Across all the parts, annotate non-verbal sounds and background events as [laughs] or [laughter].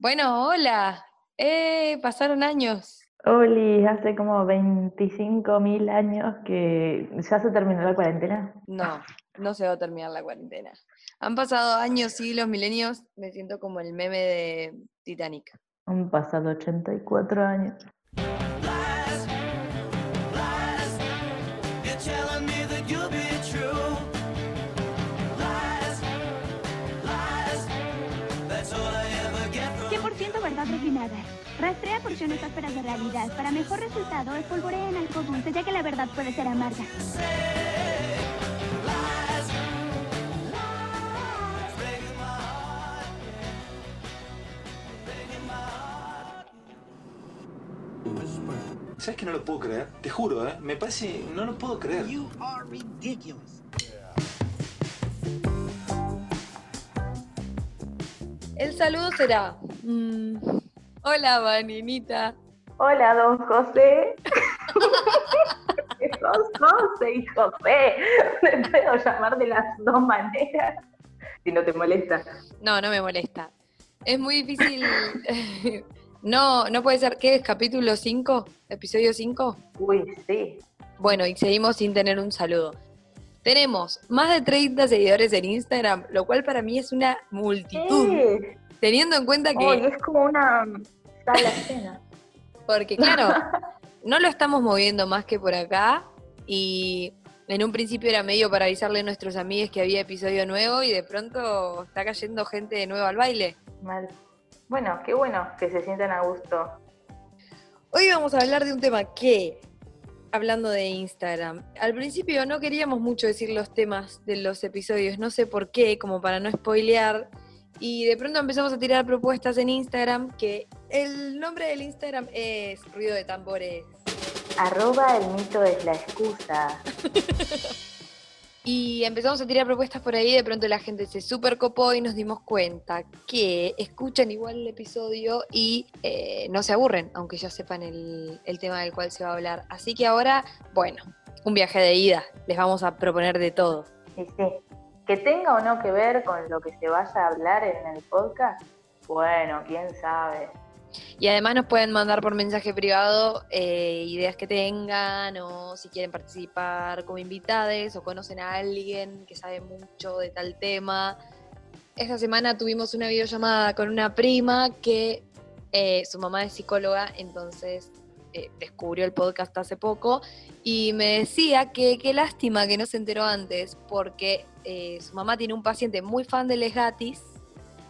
Bueno, hola. Eh, pasaron años. Oli, hace como 25 mil años que ya se terminó la cuarentena. No, no se va a terminar la cuarentena. Han pasado años, siglos, milenios. Me siento como el meme de Titanic. Han pasado 84 años. 100% verdad refinada. Rastrea porciones ásperas de realidad. Para mejor resultado, espolvorea en algo dulce, ya que la verdad puede ser amarga. ¿Sabes que no lo puedo creer? Te juro, ¿eh? Me parece... No lo puedo creer. You are ridiculous. El saludo será. mm, hola, Vaninita. Hola, don José. Sos José y José. Me puedo llamar de las dos maneras. Si no te molesta. No, no me molesta. Es muy difícil. [laughs] no, no puede ser. ¿Qué es? ¿Capítulo 5? ¿Episodio 5? Uy, sí. Bueno, y seguimos sin tener un saludo. Tenemos más de 30 seguidores en Instagram, lo cual para mí es una multitud. Sí. Teniendo en cuenta que, Uy, es como una sala llena. [laughs] porque claro, no lo estamos moviendo más que por acá y en un principio era medio para avisarle a nuestros amigos que había episodio nuevo y de pronto está cayendo gente de nuevo al baile. Mal. Bueno, qué bueno que se sientan a gusto. Hoy vamos a hablar de un tema que, hablando de Instagram, al principio no queríamos mucho decir los temas de los episodios, no sé por qué, como para no spoilear, y de pronto empezamos a tirar propuestas en Instagram que el nombre del Instagram es Ruido de Tambores. Arroba el mito es la excusa. [laughs] Y empezamos a tirar propuestas por ahí, de pronto la gente se super copó y nos dimos cuenta que escuchan igual el episodio y eh, no se aburren, aunque ya sepan el, el tema del cual se va a hablar. Así que ahora, bueno, un viaje de ida, les vamos a proponer de todo. Y sí, que tenga o no que ver con lo que se vaya a hablar en el podcast, bueno, quién sabe. Y además nos pueden mandar por mensaje privado eh, ideas que tengan o si quieren participar como invitades o conocen a alguien que sabe mucho de tal tema. Esta semana tuvimos una videollamada con una prima que eh, su mamá es psicóloga, entonces eh, descubrió el podcast hace poco y me decía que qué lástima que no se enteró antes porque eh, su mamá tiene un paciente muy fan de Les Gatis,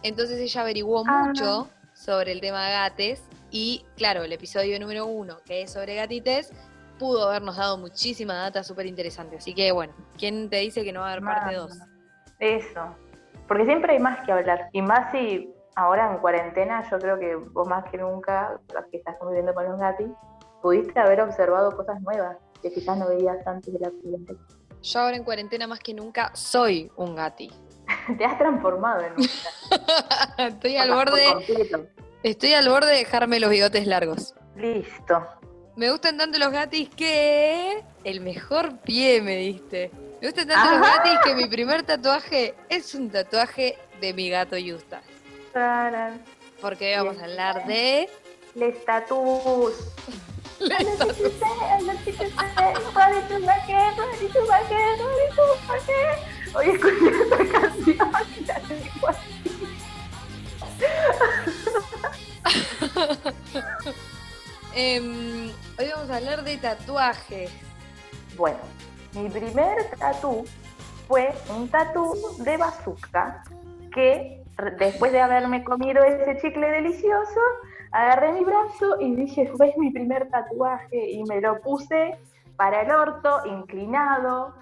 entonces ella averiguó Ah. mucho sobre el tema gates y claro, el episodio número uno que es sobre gatites pudo habernos dado muchísima data súper interesante, así que bueno, ¿quién te dice que no va a haber parte. 2? Eso. Porque siempre hay más que hablar. Y más si ahora en cuarentena, yo creo que vos más que nunca, las que estás conviviendo con los gatis, pudiste haber observado cosas nuevas que quizás no veías antes de la cuarentena. Yo ahora en cuarentena más que nunca soy un gati. [laughs] Te has transformado en una. [laughs] estoy al borde, estoy al borde de dejarme los bigotes largos. Listo. Me gustan tanto los gatis que el mejor pie me diste. Me gustan tanto los Ajá. gatis que mi primer tatuaje es un tatuaje de mi gato. Tarán. Porque hoy vamos a hablar de Les tatús. Hoy escuché esta canción y la tengo así. Hoy vamos a hablar de tatuajes. Bueno, mi primer tatú fue un tatú de bazooka que después de haberme comido ese chicle delicioso, agarré mi brazo y dije, fue mi primer tatuaje y me lo puse para el orto, inclinado,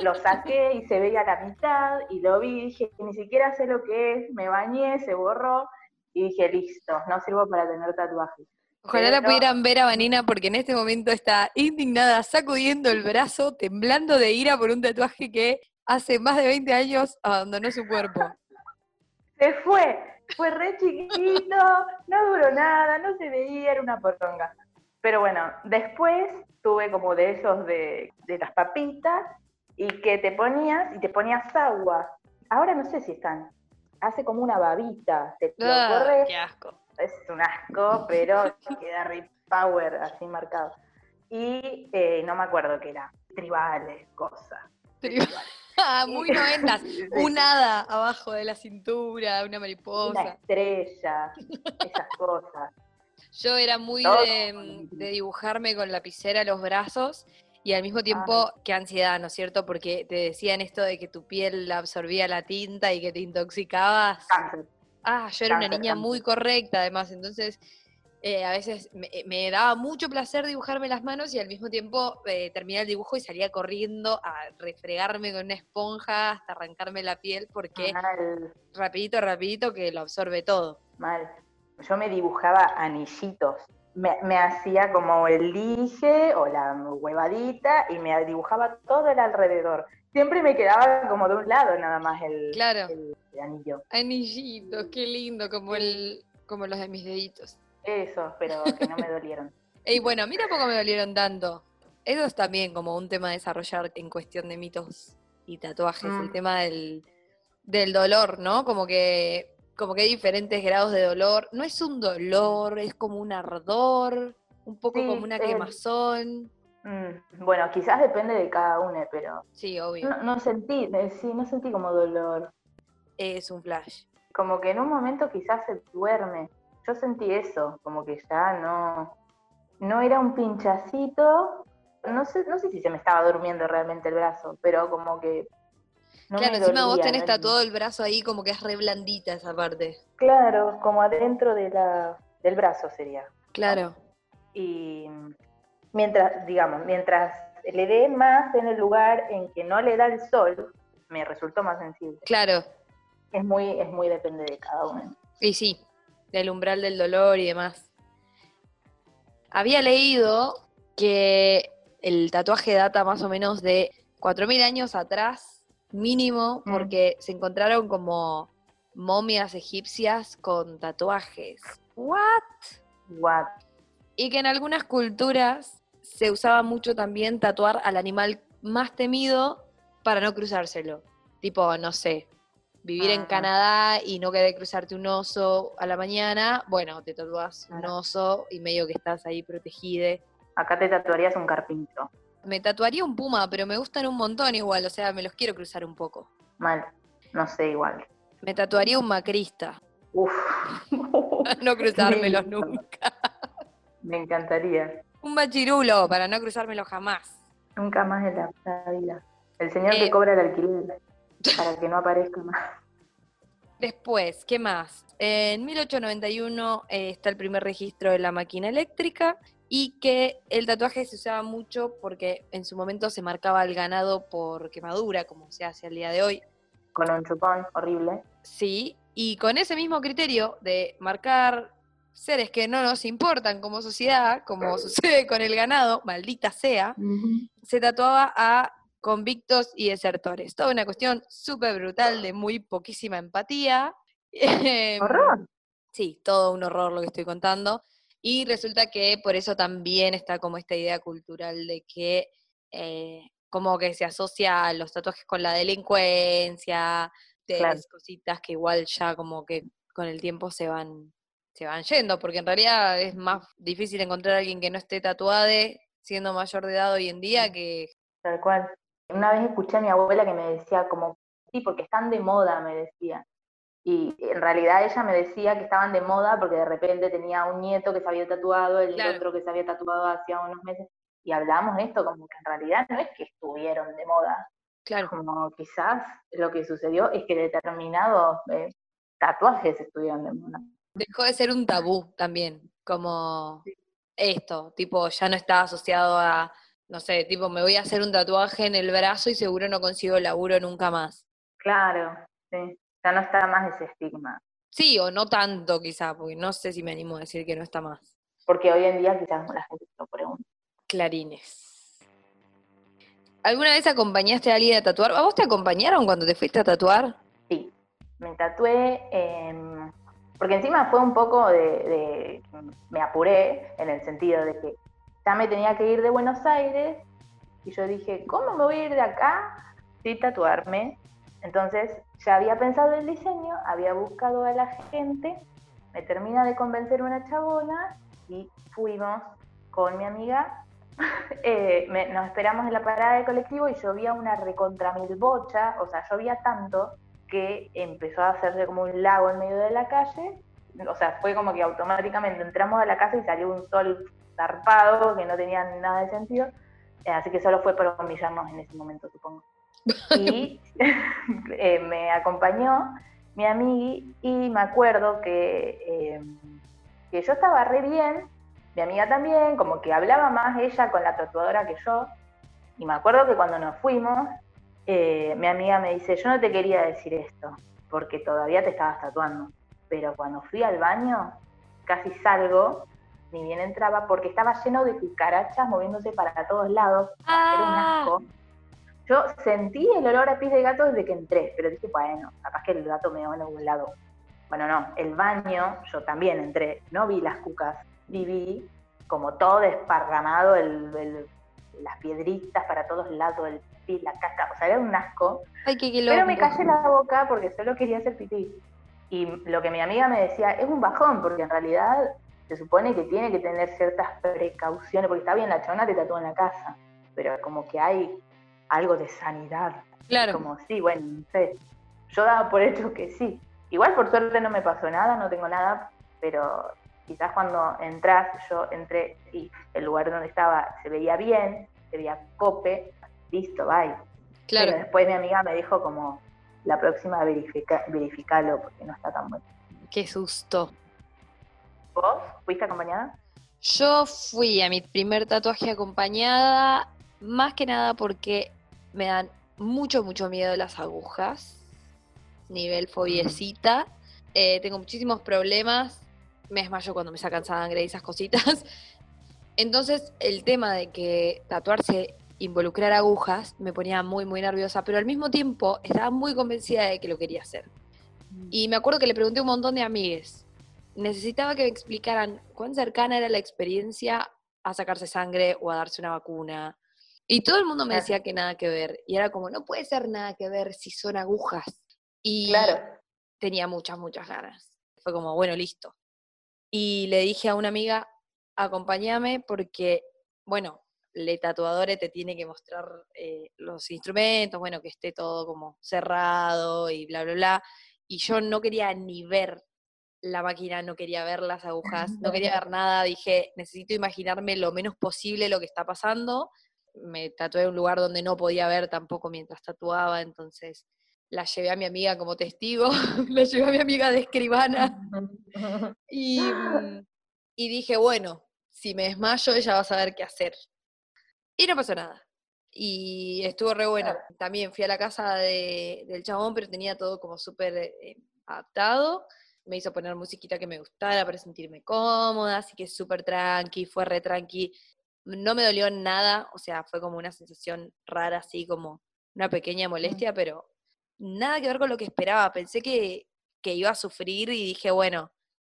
lo, saqué y se veía la mitad y lo vi dije, ni siquiera sé lo que es, me bañé, se borró y dije, listo, no sirvo para tener tatuajes. Ojalá la pudieran ver a Vanina porque en este momento está indignada, sacudiendo el brazo, temblando de ira por un tatuaje que hace más de 20 años abandonó su cuerpo. Se fue, fue re chiquito, no duró nada, no se veía, era una poronga. Pero bueno, después tuve como de esos de, de las papitas y que te ponías y te ponías agua. Ahora no sé si están. Hace como una babita, te lo corres qué asco. es un asco, pero [laughs] queda re power así marcado. Y eh, no me acuerdo qué era, tribales, cosas. Ah, [laughs] muy noventas. Un hada abajo de la cintura, una Una mariposa. estrella, esas cosas. Yo era muy de, con- de dibujarme con lapicera los brazos y al mismo tiempo, Ah. qué ansiedad, ¿no es cierto? Porque te decían esto de que tu piel absorbía la tinta y que te intoxicabas. Cáncer. Ah, yo era una niña cáncer. muy correcta, además, entonces eh, a veces me, me daba mucho placer dibujarme las manos y al mismo tiempo eh, terminaba el dibujo y salía corriendo a refregarme con una esponja hasta arrancarme la piel porque Mal, rapidito, rapidito que lo absorbe todo. mal. Yo me dibujaba anillitos. Me, me hacía como el dije o la huevadita y me dibujaba todo el alrededor. Siempre me quedaba como de un lado nada más el, Claro, el- el anillo. anillitos, qué lindo, como, el, como los de mis deditos. Eso, pero que no me dolieron. [laughs] Y bueno, mira poco me dolieron tanto. Eso es también como un tema a desarrollar en cuestión de mitos y tatuajes, el Mm. tema del, del dolor, ¿no? Como que, como que hay diferentes grados de dolor. No es un dolor, es como un ardor, un poco Sí, como una el- quemazón. Mm, bueno, quizás depende de cada uno, pero Sí, obvio. no, no sentí, eh, sí, no sentí como dolor. Es un flash. Como que en un momento quizás se duerme. Yo sentí eso, como que ya no, no era un pinchacito. No sé, no sé si se me estaba durmiendo realmente el brazo, pero como que no claro, me encima vos tenés no- tatuado el brazo ahí como que es re blandita esa parte. Claro, como adentro de la, del brazo sería. Claro. Y mientras, digamos, mientras le dé más en el lugar en que no le da el sol, me resultó más sensible. Claro. Es muy, es muy depende de cada uno. Y sí, del umbral del dolor y demás. Había leído que el tatuaje data más o menos de 4.000 años atrás, mínimo, Mm. porque se encontraron como momias egipcias con tatuajes. ¿What? What? Y que en algunas culturas se usaba mucho también tatuar al animal más temido para no cruzárselo. Tipo, no sé, vivir en. Canadá y no querer cruzarte un oso a la mañana, bueno, te tatuás un oso y medio que estás ahí protegida. Acá te tatuarías un carpintero. Me tatuaría un puma, pero me gustan un montón igual, o sea, me los quiero cruzar un poco. Mal. No sé, igual. Me tatuaría un macrista, Uf. [laughs] no cruzármelos nunca. Me encantaría. Un machirulo, para no cruzármelo jamás. Nunca más en la, la vida. El señor Eh. que cobra el alquiler para que no aparezca más. Después, ¿qué más? En 1891 eh, está el primer registro de la máquina eléctrica y que el tatuaje se usaba mucho porque en su momento se marcaba el ganado por quemadura, como se hace al día de hoy. Con un chupón horrible. Sí, y con ese mismo criterio de marcar seres que no nos importan como sociedad, como sucede con el ganado, maldita sea, se tatuaba a convictos y desertores. Toda una cuestión súper brutal de muy poquísima empatía. [laughs] Em, Horror. Sí, todo un horror lo que estoy contando. Y resulta que por eso también está como esta idea cultural de que eh, como que se asocia a los tatuajes con la delincuencia, de Claro. cositas que igual ya como que con el tiempo se van, se van yendo, porque en realidad es más difícil encontrar a alguien que no esté tatuado siendo mayor de edad hoy en día que... Tal cual. Una vez escuché a mi abuela que me decía como, sí, porque están de moda, me decía. Y en realidad ella me decía que estaban de moda porque de repente tenía un nieto que se había tatuado, el Claro. otro que se había tatuado hacía unos meses. Y hablábamos de esto como que en realidad no es que estuvieron de moda, Claro, como quizás lo que sucedió es que determinados eh, tatuajes estuvieron de moda. dejó de ser un tabú también, como esto, tipo, ya no está asociado a, no sé, tipo, me voy a hacer un tatuaje en el brazo y seguro no consigo laburo nunca más. Claro, sí. Ya no está más ese estigma. Sí, o no tanto quizá, porque no sé si me animo a decir que no está más. Porque hoy en día quizás la gente lo pregunta. Clarines. ¿Alguna vez acompañaste a alguien a tatuar? ¿A vos te acompañaron cuando te fuiste a tatuar? Sí, me tatué, em, porque encima fue un poco de, de- me apuré en el sentido de que ya me tenía que ir de Buenos Aires y yo dije, ¿cómo me voy a ir de acá sin tatuarme? Entonces ya había pensado el diseño, había buscado a la gente me termina de convencer una chabona y fuimos con mi amiga. [laughs] Eh, nos esperamos en la parada de colectivo y llovía una recontra mil bocha, o sea, llovía tanto que empezó a hacerse como un lago en medio de la calle. O sea, fue como que automáticamente entramos a la casa y salió un sol zarpado que no tenía nada de sentido. Eh, así que solo fue para humillarnos en ese momento, supongo. Y [laughs] eh, me acompañó mi amiga y me acuerdo que, eh, que yo estaba re bien, mi amiga también, como que hablaba más ella con la tatuadora que yo. Y me acuerdo que cuando nos fuimos, eh, mi amiga me dice, yo no te quería decir esto, porque todavía te estabas tatuando. Pero cuando fui al baño, casi salgo, ni bien entraba, porque estaba lleno de cucarachas moviéndose para todos lados. Era un Ah, asco. Yo sentí el olor a pis de gato desde que entré, pero dije, bueno, capaz que el gato me va en algún lado. Bueno, no, el baño, yo también entré, no vi las cucas, y vi como todo desparramado, el, el- las piedritas para todos lados, el pis, la caca, o sea, era un asco. ay, qué Pero me callé la boca porque solo quería hacer pipí. Y lo que mi amiga me decía es un bajón, porque en realidad se supone que tiene que tener ciertas precauciones, porque está bien, la chabona te tatúa en la casa, pero como que hay algo de sanidad. Claro. Como sí, bueno, no sé. Yo daba por hecho que sí. Igual por suerte no me pasó nada, no tengo nada, pero quizás cuando entras, yo entré y el lugar donde estaba se veía bien, se veía cope, listo, bye. Claro. Pero después mi amiga me dijo como, la próxima verifica, verificalo porque no está tan bueno. Qué susto. ¿Vos fuiste acompañada? Yo fui a mi primer tatuaje acompañada, más que nada porque me dan mucho, mucho miedo las agujas, nivel fobiecita. Eh, tengo muchísimos problemas, me desmayo cuando me sacan sangre y esas cositas. [laughs] Entonces, el tema de que tatuarse involucrar agujas me ponía muy, muy nerviosa, pero al mismo tiempo estaba muy convencida de que lo quería hacer. Y me acuerdo que le pregunté a un montón de amigues. Necesitaba que me explicaran cuán cercana era la experiencia a sacarse sangre o a darse una vacuna. Y todo el mundo me Claro. decía que nada que ver. Y era como, no puede ser nada que ver si son agujas. Y Claro. tenía muchas, muchas ganas. Fue como, bueno, listo. Y le dije a una amiga, acompáñame porque, bueno, le tatuadore te tiene que mostrar eh, los instrumentos, bueno, que esté todo como cerrado y bla, bla, bla. Y yo no quería ni ver la máquina, no quería ver las agujas, no quería ver nada. Dije, necesito imaginarme lo menos posible lo que está pasando. Me tatué en un lugar donde no podía ver tampoco mientras tatuaba, entonces la llevé a mi amiga como testigo, [laughs] la llevé a mi amiga de escribana [laughs] y, mm, y dije, bueno, si me desmayo ella va a saber qué hacer. Y no pasó nada. Y estuvo re bueno. También fui a la casa de- del chabón, pero tenía todo como súper eh, adaptado. Me hizo poner musiquita que me gustara para sentirme cómoda, así que súper tranqui, fue re tranqui. No me dolió nada, o sea, fue como una sensación rara, así como una pequeña molestia, pero nada que ver con lo que esperaba. Pensé que, que iba a sufrir y dije, bueno,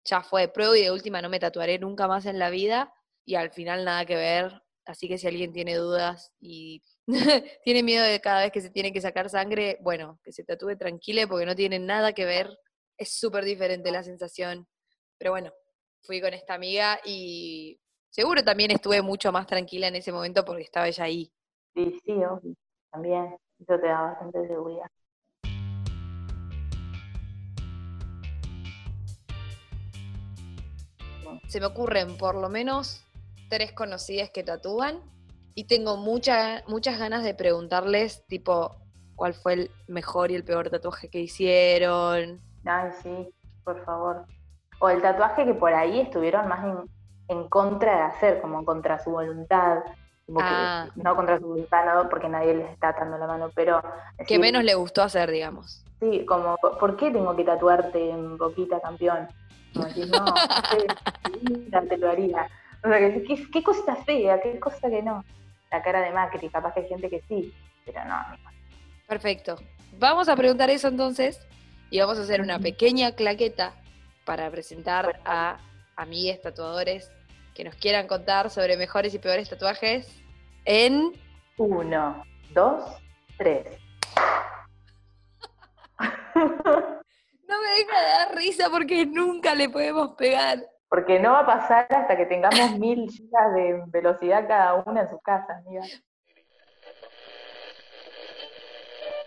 ya fue, pruebo y de última no me tatuaré nunca más en la vida y al final nada que ver. Así que si alguien tiene dudas y [laughs] tiene miedo de cada vez que se tiene que sacar sangre, bueno, que se tatúe tranquila porque no tiene nada que ver. Es súper diferente la sensación. Pero bueno, fui con esta amiga y seguro también estuve mucho más tranquila en ese momento porque estaba ella ahí. Sí, sí, obvio. También. Eso te da bastante seguridad. se me ocurren por lo menos tres conocidas que tatúan y tengo mucha- muchas ganas de preguntarles, tipo, cuál fue el mejor y el peor tatuaje que hicieron. Ay, sí, por favor. O el tatuaje que por ahí estuvieron más en, en contra de hacer, como contra su voluntad. Como que- Ah. no contra su voluntad, no porque nadie les está atando la mano, pero... Que decir, menos le gustó hacer, digamos. Sí, como, ¿por qué tengo que tatuarte en boquita campeón? Como decir, no, no te lo haría. O sea, que, ¿qué, qué cosa fea, qué cosa que no. La cara de Macri, capaz que hay gente que sí, pero no, amigo. Perfecto. Vamos a preguntar eso entonces y vamos a hacer una pequeña claqueta para presentar a amigues tatuadores que nos quieran contar sobre mejores y peores tatuajes en Uno, dos, tres. [laughs] No me deja de dar risa porque nunca le podemos pegar. Porque no va a pasar hasta que tengamos [laughs] mil gigas de velocidad cada una en su casa, amiga.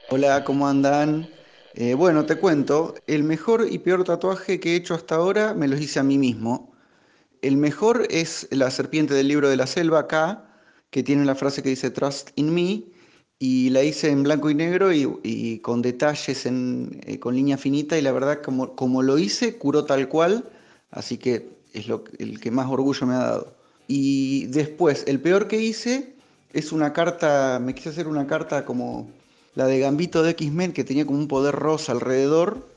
Hola, ¿cómo andan? Eh, bueno, te cuento, el mejor y peor tatuaje que he hecho hasta ahora me los hice a mí mismo. El mejor es la serpiente del libro de la selva acá, que tiene la frase que dice Trust in me, y la hice en blanco y negro y, con detalles, en, eh, con línea finita, y la verdad, como, como lo hice, curó tal cual, así que es lo, el que más orgullo me ha dado. Y después, el peor que hice es una carta, me quise hacer una carta como la de Gambito de X-Men, que tenía como un poder rosa alrededor,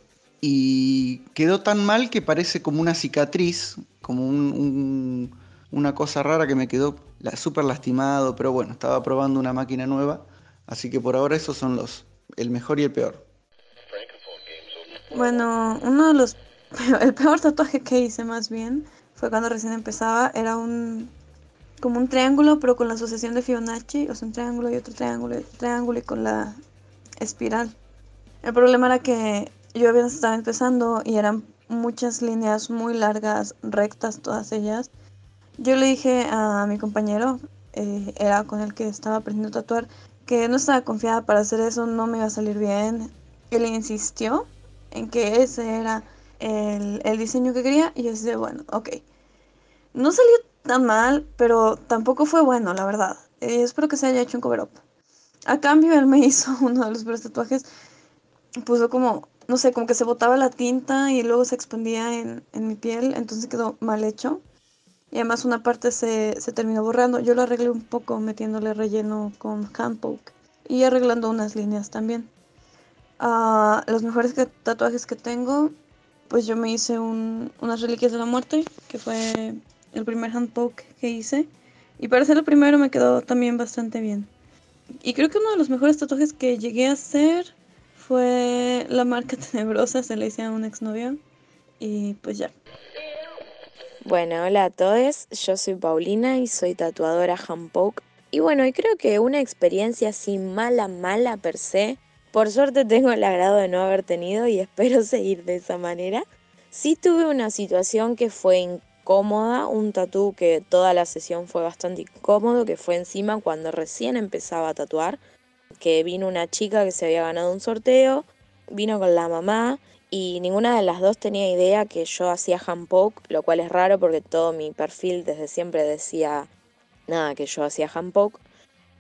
y quedó tan mal que parece como una cicatriz, como un- un- una cosa rara que me quedó súper lastimado, pero bueno, estaba probando una máquina nueva, así que por ahora esos son los, el mejor y el peor. Bueno, uno de los, [laughs] el peor tatuaje que hice más bien fue cuando recién empezaba, era un, como un triángulo, pero con la asociación de Fibonacci, o sea, un triángulo y otro triángulo y triángulo y con la espiral. El problema era que yo había estaba empezando y eran muchas líneas muy largas, rectas todas ellas. Yo le dije a mi compañero, eh, era con el que estaba aprendiendo a tatuar, que no estaba confiada para hacer eso, no me iba a salir bien. Él insistió en que ese era el, el diseño que quería y yo decía, bueno, ok. No salió tan mal, pero tampoco fue bueno, la verdad. Eh, espero que se haya hecho un cover-up. A cambio, él me [laughs] hizo uno de los peores tatuajes. Puso como, no sé, como que se botaba la tinta y luego se expandía en, en mi piel, entonces quedó mal hecho. Y además una parte se, se terminó borrando. Yo lo arreglé un poco metiéndole relleno con hand poke y arreglando unas líneas también. Ah, los mejores que- tatuajes que tengo, pues yo me hice un, unas reliquias de la muerte, que fue el primer hand poke que hice. Y para ser el primero me quedó también bastante bien. Y creo que uno de los mejores tatuajes que llegué a hacer fue la marca [laughs] tenebrosa, se le hice a un exnovio. Y pues ya. Bueno, hola a todos, yo soy Paulina y soy tatuadora handpoke. Y bueno, y creo que una experiencia así mala, mala per se, por suerte tengo el agrado de no haber tenido y espero [laughs] seguir de esa manera. Sí tuve una situación que fue un tatú que toda la sesión fue bastante incómodo, que fue encima cuando recién empezaba a tatuar, que vino una chica que se había ganado un sorteo, vino con la mamá y ninguna de las dos tenía idea que yo hacía handpoke, lo cual es raro porque todo mi perfil desde siempre decía nada, que yo hacía handpoke.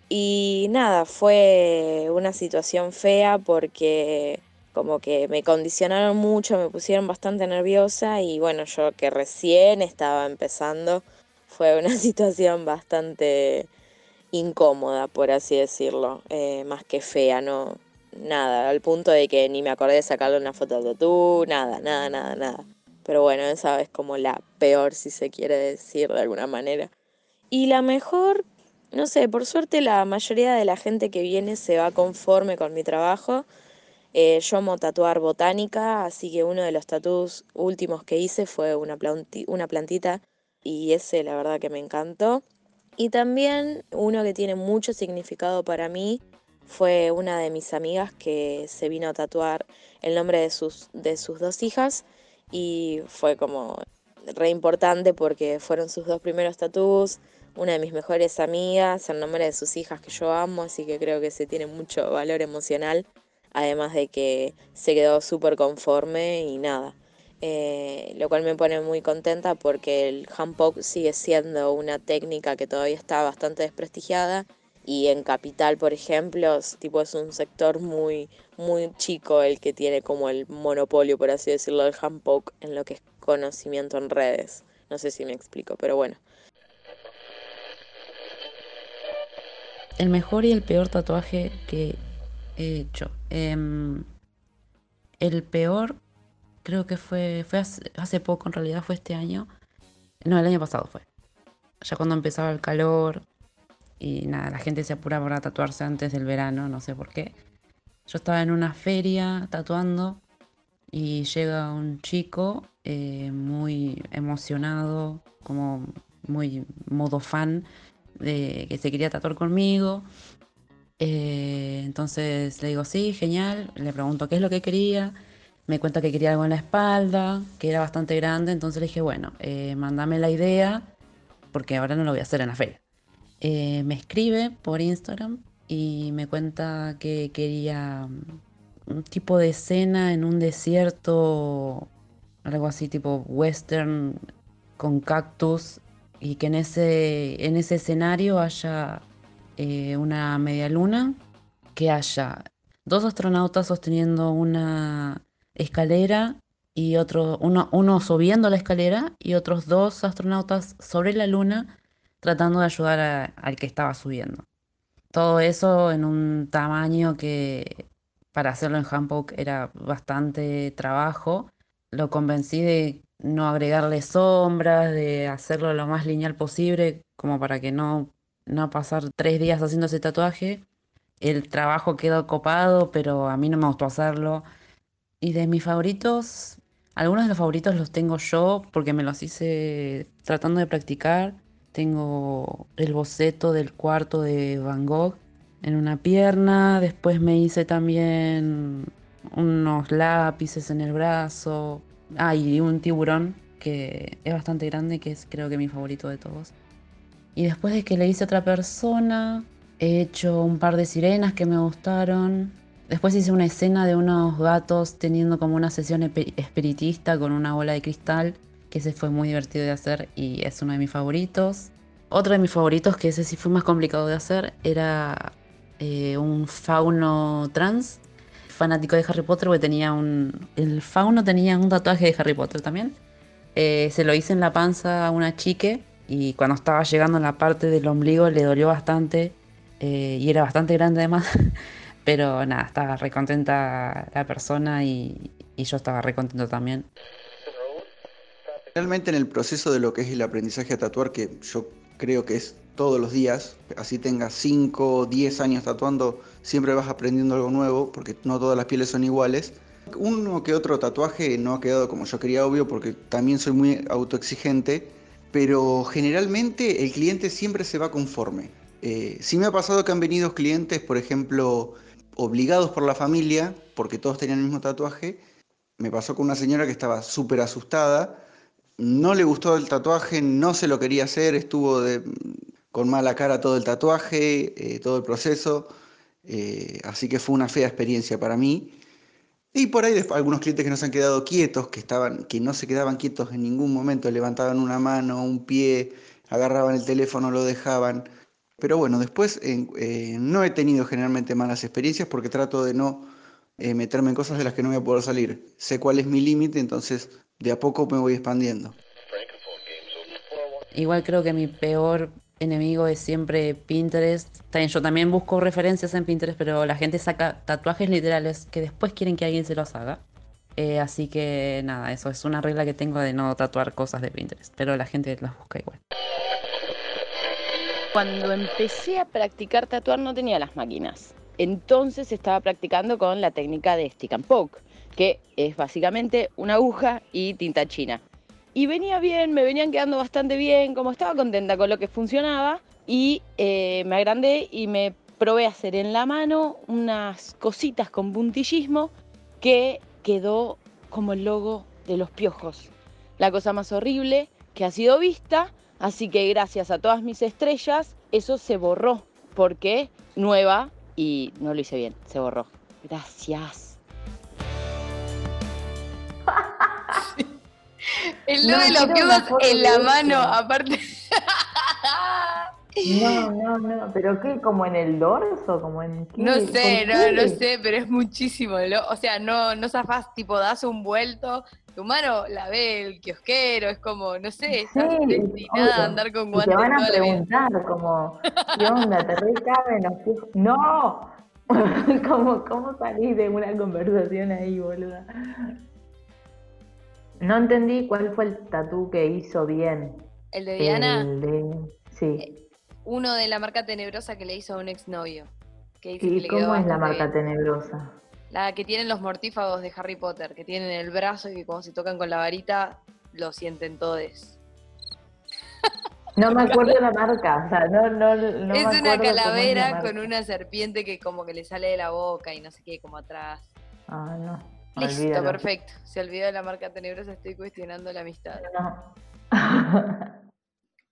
Y nada, fue una situación fea porque como que me condicionaron mucho, me pusieron bastante nerviosa y bueno, yo que recién estaba empezando, fue una [laughs] situación bastante incómoda, por así decirlo, eh, más que fea, no, nada, al punto de que ni me acordé de sacarle una foto de tú, nada, nada, nada, nada. Pero bueno, esa es como la peor, si se quiere decir de alguna manera. Y la mejor, no sé, por suerte la mayoría de la gente que viene se va conforme con mi trabajo. Eh, yo amo tatuar botánica, así que uno de los tatús últimos que hice fue una, una plantita y ese la verdad que me encantó. Y también uno que tiene mucho significado para mí fue una de mis amigas que se vino a tatuar el nombre de sus, de sus dos hijas y fue como re importante porque fueron sus dos primeros tatús, una de mis mejores amigas, el nombre de sus hijas que yo amo, así que creo que se tiene mucho valor emocional, además de que se quedó súper conforme y nada. Eh, lo cual me pone muy contenta porque el handpoke sigue siendo una técnica que todavía está bastante desprestigiada y en Capital, por ejemplo, tipo es un sector muy muy chico el que tiene como el monopolio, por así decirlo, del handpoke en lo que es conocimiento en redes. No sé si me explico, pero bueno. El mejor y el peor tatuaje que he hecho. Em, el peor creo que fue, fue hace, poco, en realidad fue este año. No, el año pasado fue. Ya cuando empezaba el calor y nada, la gente se apura para tatuarse antes del verano, no sé por qué. Yo estaba en una feria tatuando y llega un chico eh, muy emocionado, como muy modo fan, de que se quería tatuar conmigo. Eh, entonces le digo, sí, genial. Le pregunto qué es lo que quería. me cuenta que quería algo en la espalda, que era bastante grande, entonces le dije, bueno, eh, mándame la idea, porque ahora no lo voy a hacer en la feria. Eh, me escribe por Instagram y me cuenta que quería mm, un tipo de escena en un desierto, algo así tipo western con cactus y que en ese, en ese escenario haya eh, una media luna, que haya dos astronautas sosteniendo una escalera y otro, uno, uno subiendo la escalera y otros dos astronautas sobre la luna tratando de ayudar al que estaba subiendo. Todo eso en un tamaño que para hacerlo en Hanpoke era bastante trabajo. Lo convencí de no agregarle sombras, de hacerlo lo más lineal posible, como para que no, no pasar tres días haciendo ese tatuaje. El trabajo quedó copado, pero a mí no me gustó hacerlo. Y de mis favoritos, algunos de los favoritos los tengo yo porque me los hice tratando de practicar. Tengo el boceto del cuarto de Van Gogh en una pierna. Después me hice también unos lápices en el brazo. Ah, y un tiburón que es bastante grande, que es creo que mi favorito de todos. Y después de que le hice a otra persona, he hecho un par de sirenas que me gustaron. Después hice una escena de unos gatos teniendo como una sesión espiritista con una bola de cristal, que ese fue muy divertido de hacer y es uno de mis favoritos. Otro de mis favoritos, que ese sí fue más complicado de hacer, era eh, un fauno trans, fanático de Harry Potter, porque tenía un... El fauno tenía un tatuaje de Harry Potter también. Eh, se lo hice en la panza a una chique y cuando estaba llegando en la parte del ombligo le dolió bastante eh, y era bastante grande además. [laughs] Pero nada, estaba recontenta la persona y, yo estaba recontento también. Realmente en el proceso de lo que es el aprendizaje a tatuar, que yo creo que es todos los días, así tengas 5 o 10 años tatuando, siempre vas aprendiendo algo nuevo, porque no todas las pieles son iguales. Uno que otro tatuaje no ha quedado como yo quería, obvio, porque también soy muy autoexigente, pero generalmente el cliente siempre se va conforme. Eh, sí me ha pasado que han venido clientes, por ejemplo, obligados por la familia, porque todos tenían el mismo tatuaje. Me pasó con una señora que estaba súper asustada, no le gustó el tatuaje, no se lo quería hacer, estuvo con mala cara todo el tatuaje, eh, todo el proceso, eh, así que fue una fea experiencia para mí. Y por ahí después, algunos clientes que no se han quedado quietos, que, estaban, que no se quedaban quietos en ningún momento, levantaban una mano, un pie, agarraban el teléfono, lo dejaban. Pero bueno, después en- eh, no he tenido generalmente malas experiencias porque trato de no eh, meterme en cosas de las que no voy a poder salir. Sé cuál es mi límite, entonces de a poco me voy expandiendo. Igual creo que mi peor enemigo es siempre Pinterest. Yo también busco referencias en Pinterest, pero la gente saca tatuajes literales que después quieren que alguien se los haga. Eh, así que nada, eso es una regla que tengo de no tatuar cosas de Pinterest, pero la gente las busca igual. Cuando empecé a practicar tatuar no tenía las máquinas. Entonces estaba practicando con la técnica de stick and poke, que es básicamente una aguja y tinta china. Y venía bien, me venían quedando bastante bien, como estaba contenta con lo que funcionaba, y eh, me agrandé y me probé a hacer en la mano unas cositas con puntillismo que quedó como el logo de los piojos. La cosa más horrible que ha sido vista, así que gracias a todas mis estrellas, eso se borró, porque nueva y no lo hice bien, se borró. Gracias. [laughs] [laughs] El No, de los foto en la mano, aparte. [laughs] No, no, no, pero ¿qué? ¿Como en el dorso? ¿Como en qué? No ¿Por sé, no, qué? no sé, pero es muchísimo. lo- o sea, no, no zafás, tipo, das un vuelto, tu mano la ve el kiosquero, es como, no sé, estás Sí, destinada a obvio. andar con guantes te van a preguntar como, ¿qué onda? ¿Te recaben los? ¡No! [laughs] ¿Cómo, ¿Cómo salís de una conversación ahí, boluda? No entendí cuál fue el tatú que hizo bien. El de Diana, El de... Sí. uno de la marca tenebrosa que le hizo a un exnovio. Que dice que ¿Y le cómo es la marca bien. tenebrosa? La que tienen los mortífagos de Harry Potter, que tienen el brazo y que cuando se tocan con la varita lo sienten todos. No me acuerdo la marca, o sea, no, no, no es una es calavera con una serpiente que como que le sale de la boca y no sé qué, como atrás. Ah, no. Listo, Olvídalo. perfecto. Se olvidó de la marca tenebrosa, estoy cuestionando la amistad. No. [laughs]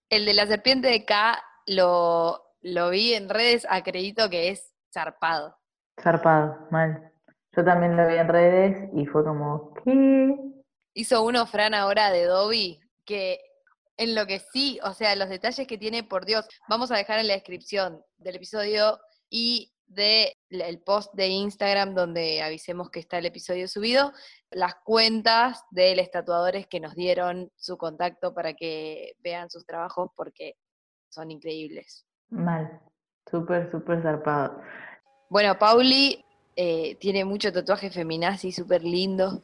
El de la serpiente de K lo, lo vi en redes, acredito que es zarpado. Zarpado, mal. Yo también lo vi en redes y fue como, ¿qué? Hizo uno Fran ahora de Dobby que en lo que sí, o sea, los detalles que tiene, por Dios, vamos a dejar en la descripción del episodio y del post de Instagram donde avisemos que está el episodio subido, las cuentas de los tatuadores que nos dieron su contacto para que vean sus trabajos porque son increíbles. Mal. Súper, súper zarpado. Bueno, Pauli eh, tiene mucho tatuaje feminazi, súper lindo.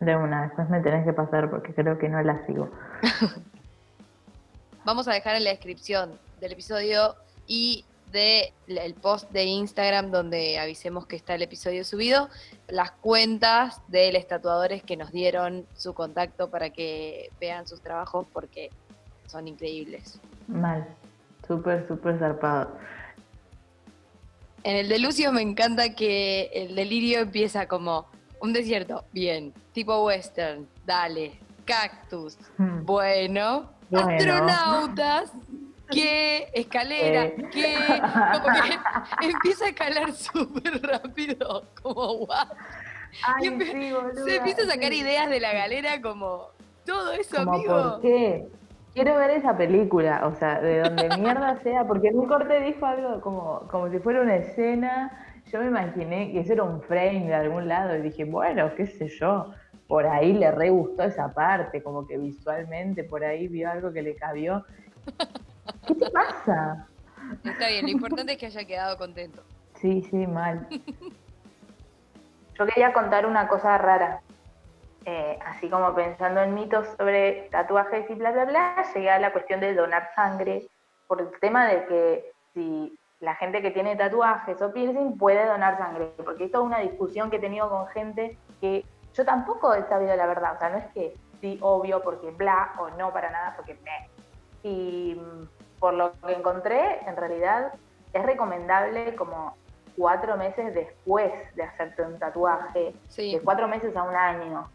De una, después me tenés que pasar porque creo que no la sigo. [laughs] Vamos a dejar en la descripción del episodio y del post de Instagram donde avisemos que está el episodio subido, las cuentas de los tatuadores que nos dieron su contacto para que vean sus trabajos porque son increíbles. Mal. Súper, súper zarpado. En el de Lucio me encanta que el delirio empieza como un desierto, bien, tipo western, dale, cactus, Hmm. bueno, Bueno. astronautas, ¿qué? Escalera, Eh. ¿qué? Como que [laughs] empieza a escalar súper rápido, como sí, boluda, Se empieza a sacar sí. ideas de la galera como todo eso, Como, amigo. ¿por qué? Quiero ver esa película, o sea, de donde [laughs] mierda sea, porque en un corte dijo algo como, como si fuera una escena. Yo me imaginé que eso era un frame de algún lado y dije, bueno, qué sé yo, por ahí le re gustó esa parte, como que visualmente por ahí vio algo que le cabió. ¿Qué te pasa? Está bien, lo importante es que haya quedado contento. Sí, sí, mal. [laughs] Yo quería contar una cosa rara. Eh, así como pensando en mitos sobre tatuajes y bla, bla, bla, llegué a la cuestión de donar sangre por el tema de que si la gente que tiene tatuajes o piercing puede donar sangre, porque es toda una discusión que he tenido con gente que yo tampoco he sabido la verdad, o sea, no es que sí, obvio, porque bla, o no para nada, porque me. Y mm, por lo que encontré, en realidad es recomendable como cuatro meses después de hacerte un tatuaje, Sí. de cuatro meses a un año,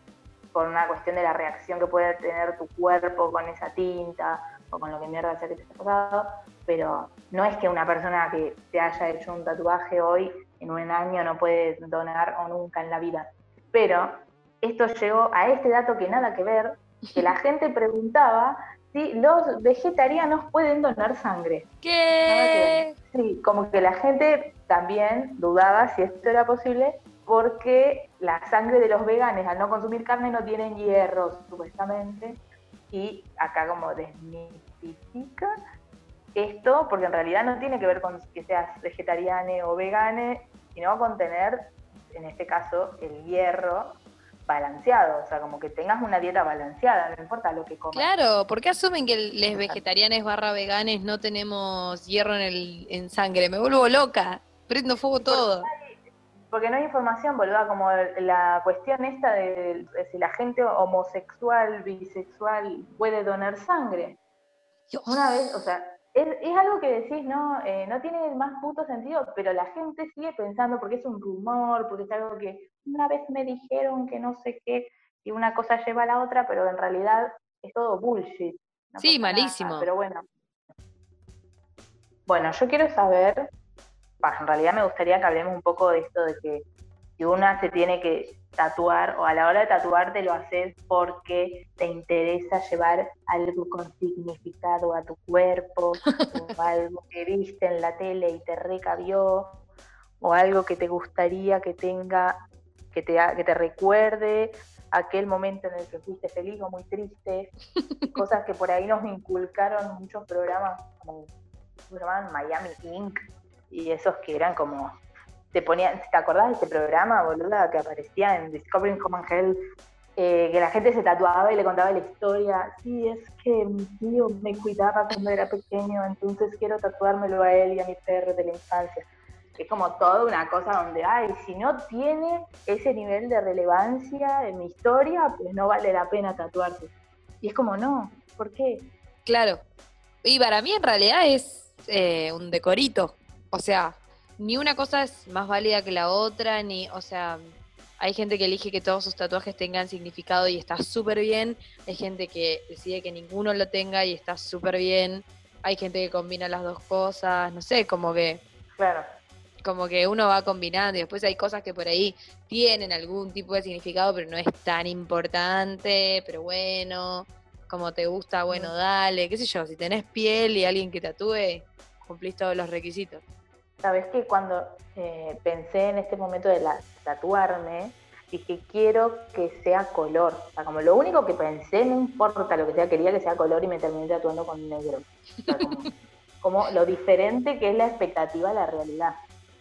por una cuestión de la reacción que puede tener tu cuerpo con esa tinta o con lo que mierda sea que te haya pasado, pero no es que una persona que te haya hecho un tatuaje hoy en un año no puede donar o nunca en la vida. Pero esto llegó a este dato que nada que ver, que la [laughs] gente preguntaba si los vegetarianos pueden donar sangre. ¿Qué? Sí, como que la gente también dudaba si esto era posible porque la sangre de los veganes al no consumir carne no tienen hierro, supuestamente, y acá como desmitifica esto, porque en realidad no tiene que ver con que seas vegetariane o vegane, sino con tener, en este caso, el hierro balanceado, o sea, como que tengas una dieta balanceada, no importa lo que comas. Claro, ¿por qué asumen que les vegetarianes barra veganes no tenemos hierro en, el, en sangre? Me vuelvo loca, prendo fuego todo. Porque no hay información, boluda, como la cuestión esta de, de si la gente homosexual, bisexual puede donar sangre. Una vez, o sea, es, es algo que decís, no, Eh, no tiene más puto sentido, pero la gente sigue pensando porque es un rumor, porque es algo que una vez me dijeron que no sé qué, y una cosa lleva a la otra, pero en realidad es todo bullshit. no Sí, nada, malísimo. pero bueno. Bueno, yo quiero saber, bah, en realidad me gustaría que hablemos un poco de esto de que si una se tiene que tatuar o a la hora de tatuarte lo haces porque te interesa llevar algo con significado a tu cuerpo o [laughs] algo que viste en la tele y te recabió o algo que te gustaría que tenga que te, que te recuerde aquel momento en el que fuiste feliz o muy triste [laughs] cosas que por ahí nos inculcaron muchos programas como Miami Inc. y esos que eran como te ponían, ¿te acordás de este programa, boluda, que aparecía en Discovering Common Health? Eh, que la gente se tatuaba y le contaba la historia. Sí, es que mi tío me cuidaba cuando era pequeño, entonces quiero tatuármelo a él y a mi perro de la infancia. Es como toda una cosa donde, ay, si no tiene ese nivel de relevancia en mi historia, pues no vale la pena tatuarse. Y es como, no, ¿por qué? Claro. Y para mí en realidad es eh, un decorito. O sea, ni una cosa es más válida que la otra, ni, o sea, Hay gente que elige que todos sus tatuajes tengan significado y está súper bien. Hay gente que decide que ninguno lo tenga y está súper bien. Hay gente que combina las dos cosas. No sé, como que Claro. como que uno va combinando y después hay cosas que por ahí tienen algún tipo de significado, pero no es tan importante, pero bueno, como te gusta, bueno, dale, qué sé yo, si tenés piel y alguien que tatúe, cumplís todos los requisitos. Sabes que cuando eh, pensé en este momento de la, tatuarme, dije quiero que sea color. O sea, como lo único que pensé, no importa lo que sea, quería que sea color y me terminé tatuando con negro. O sea, como, [laughs] como lo diferente que es la expectativa a la realidad.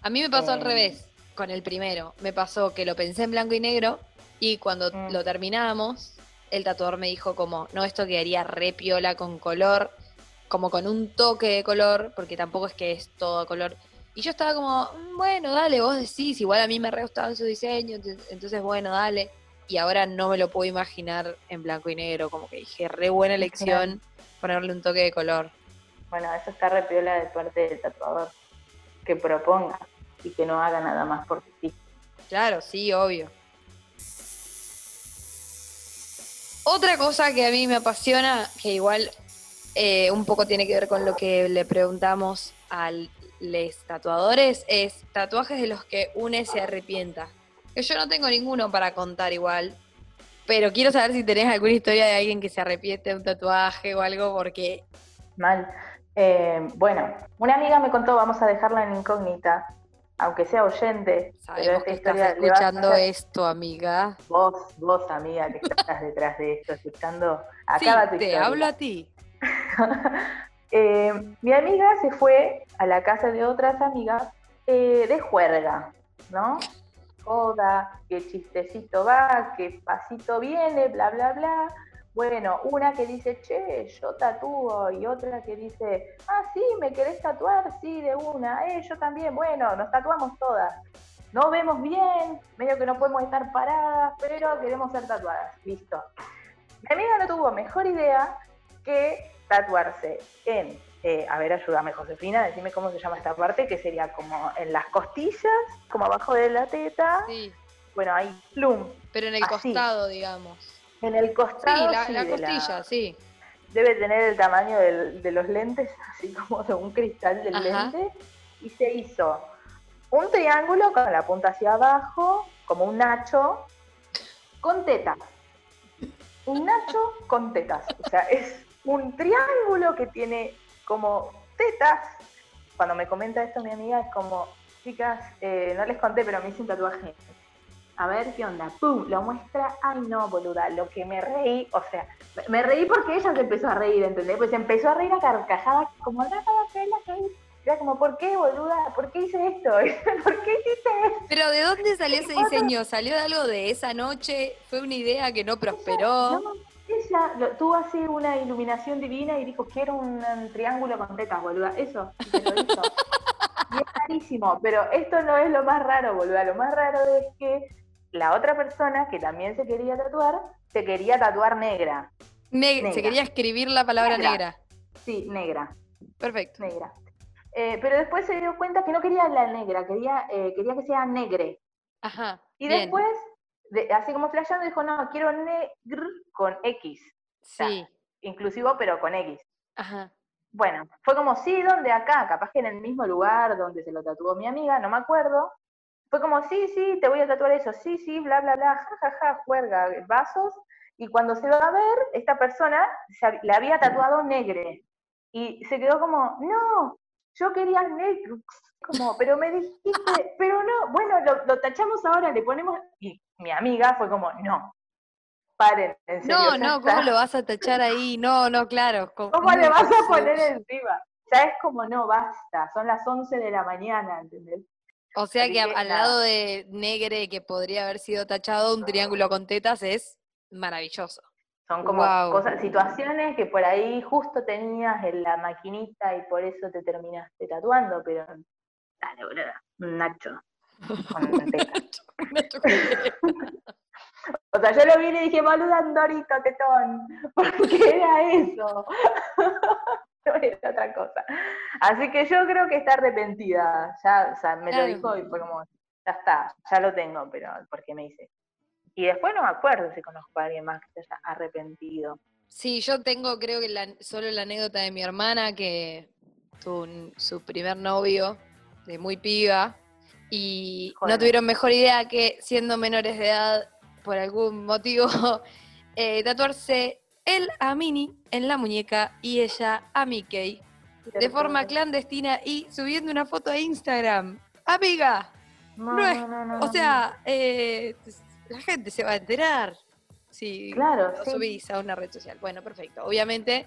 A mí me pasó al Eh. revés con el primero. Me pasó que lo pensé en blanco y negro y cuando Mm. lo terminamos, el tatuador me dijo como, no, esto quedaría re piola con color, como con un toque de color, porque tampoco es que es todo color. Y yo estaba como, "Mm, bueno, dale, vos decís, igual a mí me re gustaba su diseño, ent- entonces bueno, dale. Y ahora no me lo puedo imaginar en blanco y negro, como que dije, re buena elección ponerle un toque de color. Bueno, eso está re piola de parte del tatuador. Que proponga y que no haga nada más porque sí. Claro, sí, obvio. Otra cosa que a mí me apasiona, que igual eh, un poco tiene que ver con lo que le preguntamos a los tatuadores, es tatuajes de los que une se arrepienta. Que yo no tengo ninguno para contar igual, pero quiero saber si tenés alguna historia de alguien que se arrepiente de un tatuaje o algo, porque Mal. Eh, bueno, una amiga me contó, vamos a dejarla en incógnita, aunque sea oyente. sabemos que estás escuchando esto, amiga. Vos, vos, amiga, que estás detrás de esto, escuchando. Acá Sí, tu te historia. hablo a ti. [laughs] Eh, mi amiga se fue a la casa de otras amigas eh, de juerga, ¿no? Joda, qué chistecito va, qué pasito viene, bla, bla, bla. Bueno, una que dice, che, yo tatúo, y otra que dice, ah, sí, ¿me querés tatuar? Sí, de una, eh, yo también, bueno, nos tatuamos todas. No vemos bien, medio que no podemos estar paradas, pero queremos ser tatuadas. Listo. Mi amiga no tuvo mejor idea que tatuarse en, eh, a ver, ayúdame Josefina, decime cómo se llama esta parte, que sería como en las costillas, como abajo de la teta. Sí, Bueno, ahí, plum. pero en el Así. costado, digamos. En el Sí, costado. la, sí, la costilla, sí. Debe tener el tamaño del- de los lentes, [laughs] así como de un cristal del Ajá. lente. Y se hizo un triángulo con la punta hacia abajo, como un nacho, con tetas. Un nacho con tetas. O sea, es un triángulo que tiene como tetas. Cuando me comenta esto mi amiga es como, chicas, eh, no les conté, pero me hice un tatuaje. A ver qué onda. ¡Pum! Lo muestra. Ay, no, boluda. Lo que me reí. O sea, me- reí porque ella se empezó a reír, ¿entendés? Pues se empezó a reír a carcajadas, como la Era como, ¿por qué, boluda? ¿Por qué hice esto? [laughs] ¿Por qué hiciste esto? Pero ¿de dónde salió ese diseño? ¿Salió de algo de esa noche? ¿Fue una idea que no prosperó? No, ella lo- tuvo así una iluminación divina y dijo, quiero un, um, triángulo con tetas, boluda. Eso, y se lo hizo. [laughs] y es rarísimo, pero esto no es lo más raro, boluda. Lo más raro es que la otra persona que también se quería tatuar, se quería tatuar negra. Ne- Negra. Se quería escribir la palabra Negra. negra. Sí, negra. Perfecto. Negra. Eh, pero después se dio cuenta que no quería la negra, quería, eh, quería que sea negre. Ajá. Y bien. después, de- así como flasheando, dijo, no, quiero negr con X. Sí. Inclusivo, pero con X. Ajá. Bueno, fue como, sí, ¿dónde acá? Capaz que en el mismo lugar donde se lo tatuó mi amiga, no me acuerdo. Fue como, sí, sí, te voy a tatuar eso, sí, sí, bla, bla, bla, ja, ja, ja, juerga, vasos. Y cuando se va a ver, esta persona se le había tatuado negre. Y se quedó como, no, yo quería negro. Como, pero me dijiste, pero no, bueno, lo, lo tachamos ahora, le ponemos. Y mi amiga fue como, no, paren, en serio. No, no, está". ¿cómo lo vas a tachar ahí? No, no, claro. ¿Cómo le vas a poner encima? Ya es como, no, basta, son las 11 de la mañana, ¿entendés? O sea Así que, al lado de negre que podría haber sido tachado, un triángulo con tetas es maravilloso. Son como cosas, situaciones que por ahí justo tenías en la maquinita y por eso te terminaste tatuando, pero dale, boluda, un Nacho. con tetas. [laughs] [laughs] O sea, yo lo vi y le dije, boluda, dorito, tetón, [laughs] porque era eso. no era otra cosa. Así que yo creo que está arrepentida. Ya, o sea, me Claro. lo dijo y fue como, ya está, ya lo tengo, pero porque me hice. Y después no me acuerdo si conozco a alguien más que se haya arrepentido. Sí, yo tengo creo que la- solo la anécdota de mi hermana que un- su primer novio de muy piba y no tuvieron mejor idea que siendo menores de edad, por algún motivo, [laughs] eh, tatuarse él a Minnie en la muñeca y ella a Mickey de forma clandestina y subiendo una foto a Instagram. Amiga, No, no es- no, no, o sea, eh, la gente se va a enterar si Claro, lo sí. subís a una red social. Bueno, perfecto. Obviamente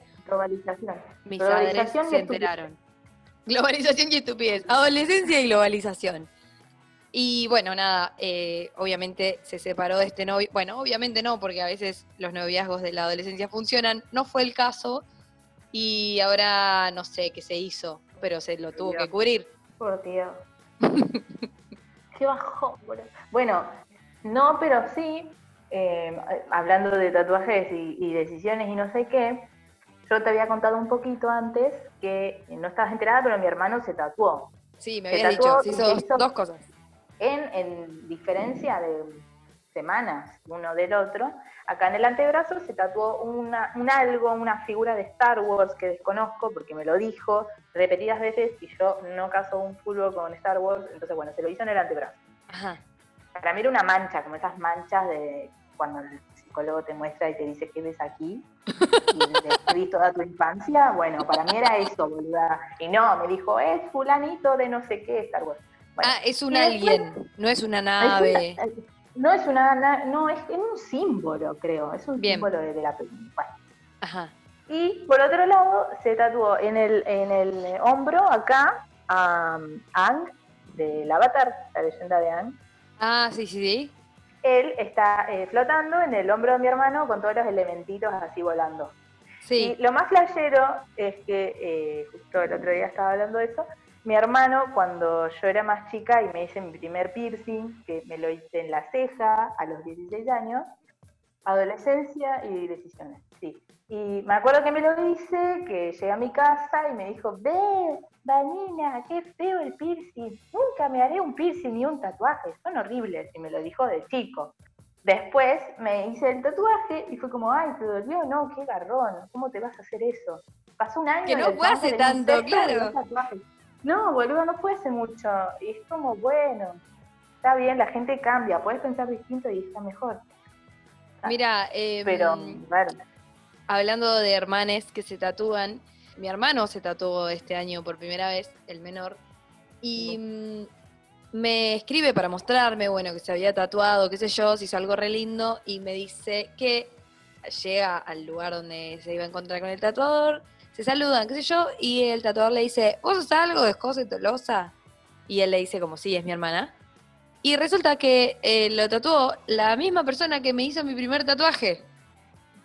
mis padres se enteraron. Globalización y estupidez. Adolescencia y globalización. Y bueno, nada, eh, obviamente se separó de este novio. Bueno, obviamente no, porque a veces los noviazgos de la adolescencia funcionan. No fue el caso. Y ahora no sé qué se hizo, pero se lo tuvo que cubrir. Por Dios. [laughs] Qué bajón. Bueno, no, pero sí, eh, hablando de tatuajes y, y decisiones y no sé qué, yo te había contado un poquito antes que no estabas enterada, pero mi hermano se tatuó. Sí, me habías dicho, se hizo dos cosas. En, en diferencia de semanas uno del otro, acá en el antebrazo se tatuó una, un algo, una figura de Star Wars que desconozco porque me lo dijo repetidas veces y yo no caso un fulbo con Star Wars, entonces bueno, se lo hizo en el antebrazo. Ajá. Para mí era una mancha, como esas manchas de cuando psicólogo te muestra y te dice qué ves aquí y describís toda tu infancia. Bueno, para mí era eso, boluda. Y no, me dijo, es fulanito de no sé qué Star Wars. Bueno, Ah, es un después- alien, no es una nave. es una- no es una, na- no, es, es un símbolo, creo, es un Bien. símbolo de, de la película. Bueno. Ajá. Y por otro lado, se tatuó en el, en el hombro, acá, a um, Aang, del Avatar, la leyenda de Aang. Ah, sí, sí, sí. Él está eh, flotando en el hombro de mi hermano con todos los elementitos así volando. Sí. Y lo más flashero es que, eh, justo el otro día estaba hablando de eso, mi hermano cuando yo era más chica y me hice mi primer piercing, que me lo hice en la ceja a los 16 años, adolescencia y decisiones, sí. Y me acuerdo que me lo hice, que llegué a mi casa y me dijo, ve, Vanina, qué feo el piercing, nunca me haré un piercing ni un tatuaje, son horribles, y me lo dijo de chico. Después me hice el tatuaje y fue como, ay, ¿te dolió? No, qué garrón, ¿cómo te vas a hacer eso? Pasó un año. Que no fue hace tanto, claro. No, boludo, no fue hace mucho. Y es como, bueno, está bien, la gente cambia, puedes pensar distinto y está mejor. Mira, em, Pero, claro. Hablando de hermanes que se tatúan, mi hermano se tatuó este año por primera vez, el menor, y mm, me escribe para mostrarme, bueno, que se había tatuado, qué sé yo, se hizo algo re lindo, y me dice que llega al lugar donde se iba a encontrar con el tatuador, se saludan, qué sé yo, y el tatuador le dice, ¿vos sos algo de José Tolosa? Y él le dice como, sí, es mi hermana. Y resulta que eh, lo tatuó la misma persona que me hizo mi primer tatuaje.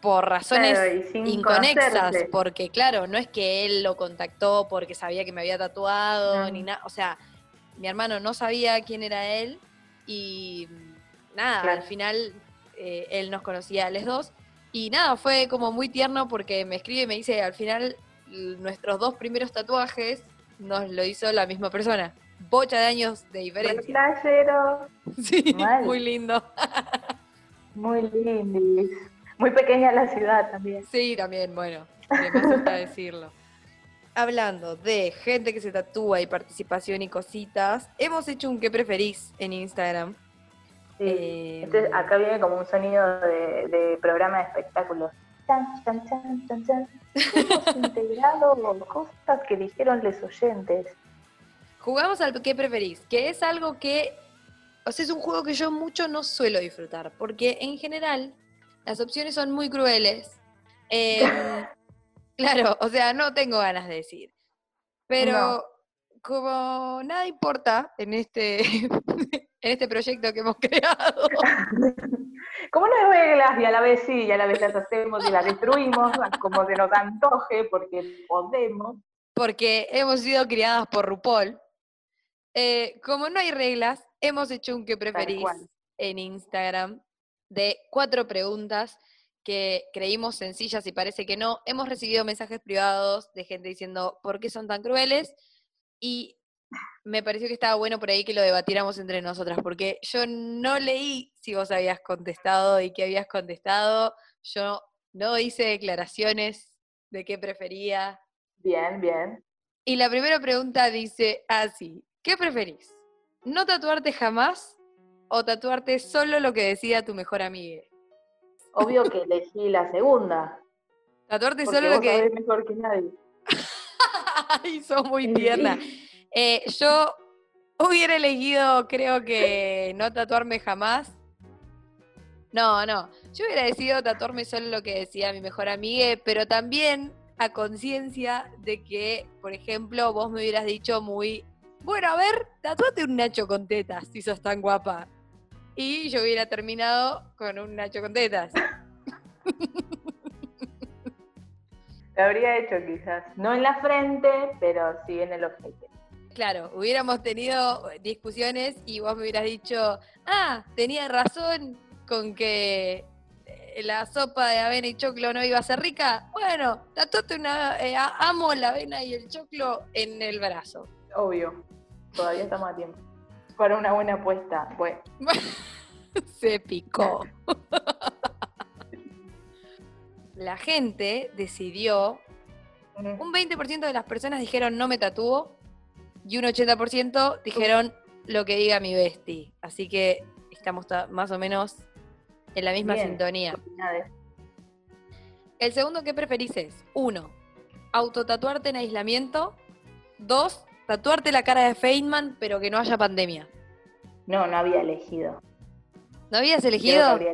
Por razones Claro, inconexas. Porque, claro, no es que él lo contactó porque sabía que me había tatuado, ni nada. O sea, mi hermano no sabía quién era él. Y nada, Claro. al final eh, él nos conocía a los dos. Y nada, fue como muy tierno porque me escribe y me dice, al final nuestros dos primeros tatuajes nos lo hizo la misma persona. Bocha de años de diferencia. [laughs] Sí, Mal. muy lindo. [laughs] muy lindis. Muy pequeña la ciudad también. Sí, también, bueno, me asusta [laughs] decirlo. Hablando de gente que se tatúa y participación y cositas, hemos hecho un qué preferís en Instagram. Sí. Eh, Entonces acá viene como un sonido de, de programa de espectáculos. Chan, chan, chan, chan, chan. Hemos [laughs] integrado cosas que dijeron los oyentes. Jugamos al qué preferís, que es algo que, o sea, es un juego que yo mucho no suelo disfrutar, porque en general las opciones son muy crueles. Em, [laughs] claro, o sea, no tengo ganas de decir. Pero No. como nada importa en este, [laughs] en este proyecto que hemos [laughs] creado, Como no hay reglas y a la vez sí, y a la vez las hacemos y las destruimos como se nos antoje porque podemos. porque hemos sido criadas por RuPaul, eh, como no hay reglas, hemos hecho un que preferís en Instagram de cuatro preguntas que creímos sencillas y parece que no. Hemos recibido mensajes privados de gente diciendo por qué son tan crueles y me pareció que estaba bueno por ahí que lo debatiéramos entre nosotras, porque yo no leí si vos habías contestado y qué habías contestado. Yo no hice declaraciones de qué prefería. Bien, bien. Y la primera pregunta dice así, ¿qué preferís? ¿No tatuarte jamás o tatuarte solo lo que decida tu mejor amiga? Obvio que elegí la segunda. Tatuarte solo lo que... sabés mejor que nadie. [laughs] Ay, sos muy tierna. Eh, yo hubiera elegido, creo que no tatuarme jamás. No, no. Yo hubiera decidido tatuarme solo lo que decía mi mejor amiga, pero también a conciencia de que, por ejemplo, vos me hubieras dicho muy, bueno, a ver, tatuate un Nacho con tetas, si sos tan guapa. Y yo hubiera terminado con un Nacho con tetas. Lo habría hecho quizás. No en la frente, pero sí en el ojete. Claro, hubiéramos tenido discusiones y vos me hubieras dicho, ah, tenía razón con que eh, la sopa de avena y choclo no iba a ser rica. Bueno, tatuate una, eh, amo la avena y el choclo en el brazo. Obvio. Todavía estamos a tiempo. Para una buena apuesta. Bueno. [laughs] Se picó. La gente decidió, un 20% de las personas dijeron no me tatúo y un 80% dijeron lo que diga mi bestie. Así que estamos ta- más o menos en la misma Bien. sintonía. El segundo que preferís es, uno, autotatuarte en aislamiento. Dos, tatuarte la cara de Feynman, pero que no haya pandemia. No, no había elegido. ¿No habías elegido? habría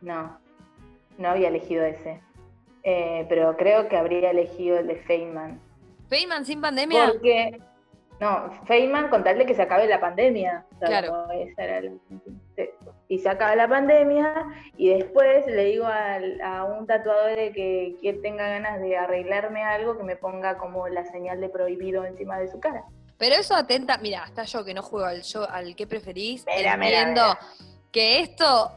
No, no había elegido ese. Eh, pero creo que habría elegido el de Feynman. ¿Feynman sin pandemia? Porque, no, Feynman con tal de que se acabe la pandemia. O sea, Claro. esa era la-. Y se acaba la pandemia y después le digo a un tatuador de que, que tenga ganas de arreglarme algo que me ponga como la señal de prohibido encima de su cara. Pero eso atenta, mira, hasta yo que no juego al yo, al que preferís, Mira, entiendo mira. que esto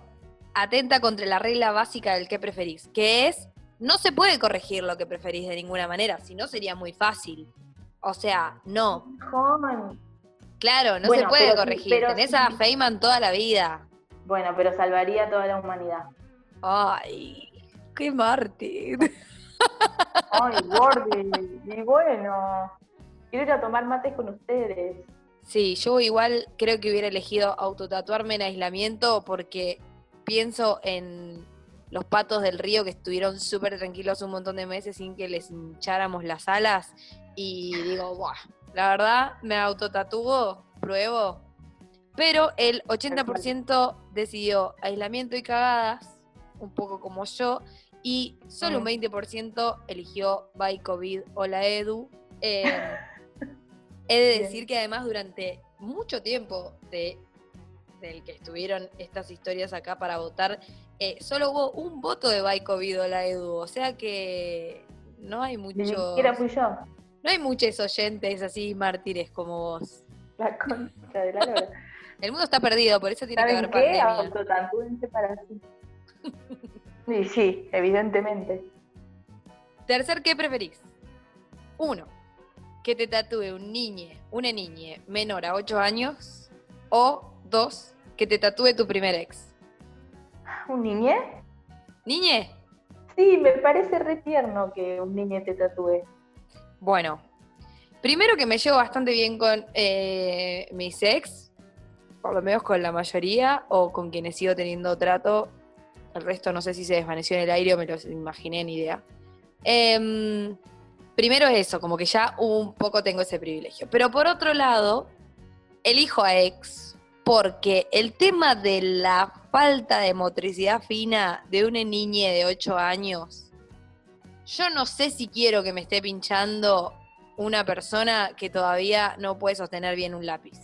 atenta contra la regla básica del que preferís, que es no se puede corregir lo que preferís de ninguna manera, si no sería muy fácil. O sea, no. Claro, no Bueno, se puede pero corregir. pero Tenés a Feynman toda la vida. Bueno, pero salvaría a toda la humanidad. Ay, qué mártir. [laughs] Ay, Gordy. Y bueno, quiero ir a tomar mates con ustedes. Sí, yo igual creo que hubiera elegido autotatuarme en aislamiento porque pienso en los patos del río que estuvieron súper tranquilos un montón de meses sin que les hincháramos las alas y digo, Buah, la verdad me autotatúo, pruebo. Pero el 80% decidió aislamiento y cagadas, un poco como yo, y solo un Mm. 20% eligió Bye COVID o la Edu. Eh, [laughs] He de Bien. decir que además durante mucho tiempo de, del que estuvieron estas historias acá para votar, eh, solo hubo un voto de Baico la Edu. O sea que no hay Ni muchos. siquiera fui yo. No hay muchos oyentes así mártires como vos. La concha de la lora. [laughs] El mundo está perdido, por eso tiene que ¿Saben haber qué? pandemia. Autotatúense para sí. Sí, sí, evidentemente. Tercer, ¿qué preferís? Uno, que te tatúe un niñe, una niñe menor a 8 años. O dos, que te tatúe tu primer ex. ¿Un niñe? ¿Niñe? Sí, me parece re tierno que un niño te tatúe. Bueno, primero que me llevo bastante bien con eh, mis ex, por lo menos con la mayoría, o con quienes sigo teniendo trato. El resto no sé si se desvaneció en el aire o me lo imaginé, ni idea. Em, primero eso, como que ya un poco tengo ese privilegio. Pero por otro lado, elijo a ex porque el tema de la falta de motricidad fina de una niña de 8 años, yo no sé si quiero que me esté pinchando una persona que todavía no puede sostener bien un lápiz.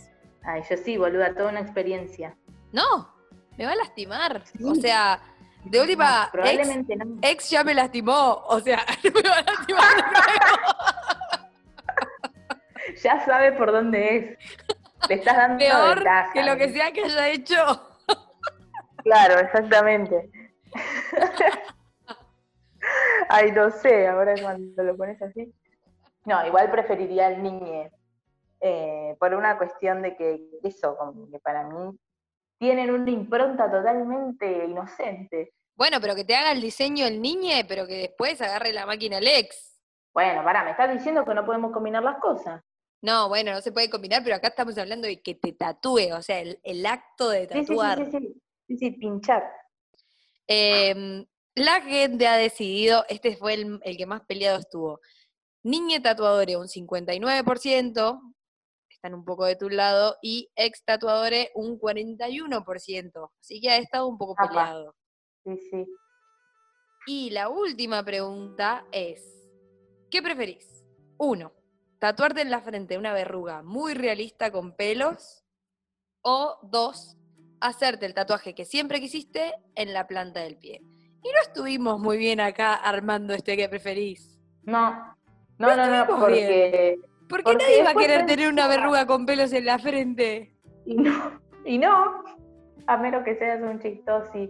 Ay, yo sí, boluda, toda una experiencia. No, me va a lastimar. O sea, de última, ex, Probablemente no. ex ya me lastimó. O sea, [laughs] no me va a lastimar de nuevo. [laughs] Ya sabe por dónde es. Le estás dando Peor ventaja. que lo que sea que haya hecho. Claro, exactamente. [laughs] Ay, no sé, ahora cuando lo pones así. No, igual preferiría al niñe. eh, por una cuestión de que eso, como que para mí tienen una impronta totalmente inocente. Bueno, pero que te haga el diseño el niñe, pero que después agarre la máquina Lex. Bueno, pará, me estás diciendo que no podemos combinar las cosas. No, bueno, no se puede combinar, pero acá estamos hablando de que te tatúe, o sea, el, el acto de Sí, sí, sí, tatuar. sí, sí, sí, sí, pinchar. Em, la gente ha decidido, este fue el, el que más peleado estuvo. Niñe tatuadore un 59%, están un poco de tu lado, y ex tatuadore un 41%. Así que ha estado un poco peleado. Sí, sí. Y la última pregunta es, ¿qué preferís? Uno, tatuarte en la frente una verruga muy realista con pelos. O dos, hacerte el tatuaje que siempre quisiste en la planta del pie. Y no estuvimos muy bien acá armando este que preferís. No, no, no, no, estuvimos porque... ¿Por qué porque nadie va a querer tener una verruga con pelos en la frente? Y no, y no, a menos que seas un chistosi.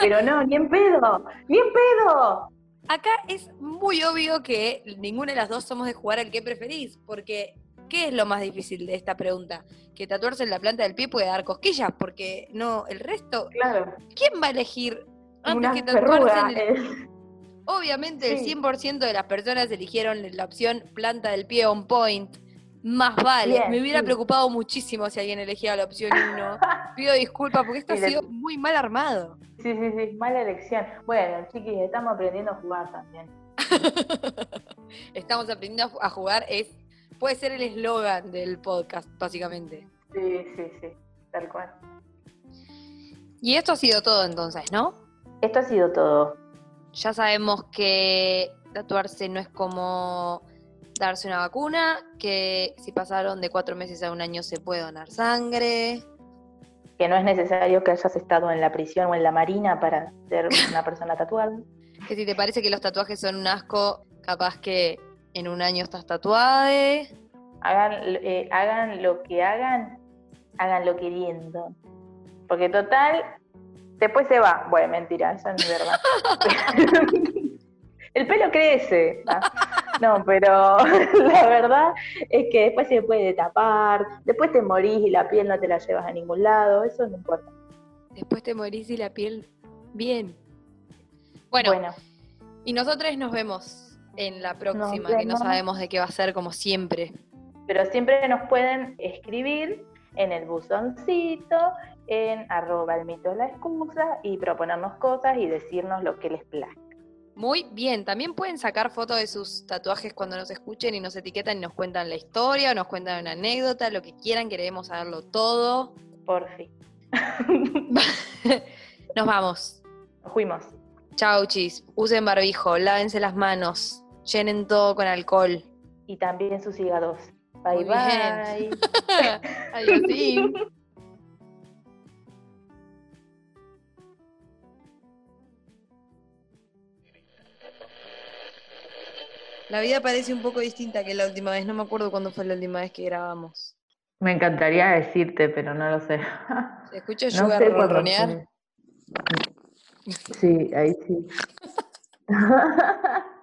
Pero no, ni en pedo, ni en pedo. Acá es muy obvio que ninguna de las dos somos de jugar al que preferís, porque ¿qué es lo más difícil de esta pregunta? Que tatuarse en la planta del pie puede dar cosquillas, porque no, el resto, Claro, ¿quién va a elegir antes que en el-. Obviamente Sí. el 100% de las personas eligieron la opción planta del pie on point. Más vale, Bien, me hubiera sí. preocupado muchísimo si alguien elegía la opción 1. [laughs] Pido disculpas porque esto ha le- sido muy mal armado. Sí, sí, sí, mala elección. Bueno, chiquis, estamos aprendiendo a jugar también. [laughs] Estamos aprendiendo a jugar, es puede ser el eslogan del podcast, básicamente. Sí, sí, sí, tal cual. Y esto ha sido todo entonces, ¿no? Esto ha sido todo. Ya sabemos que tatuarse no es como darse una vacuna, que si pasaron de cuatro meses a un año se puede donar sangre. Que no es necesario que hayas estado en la prisión o en la marina para ser una [laughs] persona tatuada. Que si te parece que los tatuajes son un asco, capaz que en un año estás tatuada. Hagan, eh, hagan lo que hagan, háganlo queriendo. Porque total, después se va. Bueno, mentira, eso no es verdad. [laughs] El pelo crece. ¿no? No, pero [laughs] la verdad es que después se puede tapar, después te morís y la piel no te la llevas a ningún lado, eso no importa. Después te morís y la piel bien. Bueno, Bueno, y nosotros nos vemos en la próxima, que no sabemos de qué va a ser como siempre. pero siempre nos pueden escribir en el buzoncito, en arroba el mito de la excusa y proponernos cosas y decirnos lo que les plazca. Muy bien, también pueden sacar fotos de sus tatuajes cuando nos escuchen y nos etiquetan y nos cuentan la historia, o nos cuentan una anécdota, lo que quieran, queremos saberlo todo. Por fin. [laughs] Nos vamos. Fuimos. Chau, chis. Usen barbijo, lávense las manos, llenen todo con alcohol. Y también sus hígados. Bye Muy bye. [laughs] Adiós. [laughs] La vida parece un poco distinta que la última vez. No me acuerdo cuándo fue la última vez que grabamos. Me encantaría decirte, pero no lo sé. [laughs] ¿Se escucha No Sugar ronronear? Sí, ahí sí. [laughs] [laughs]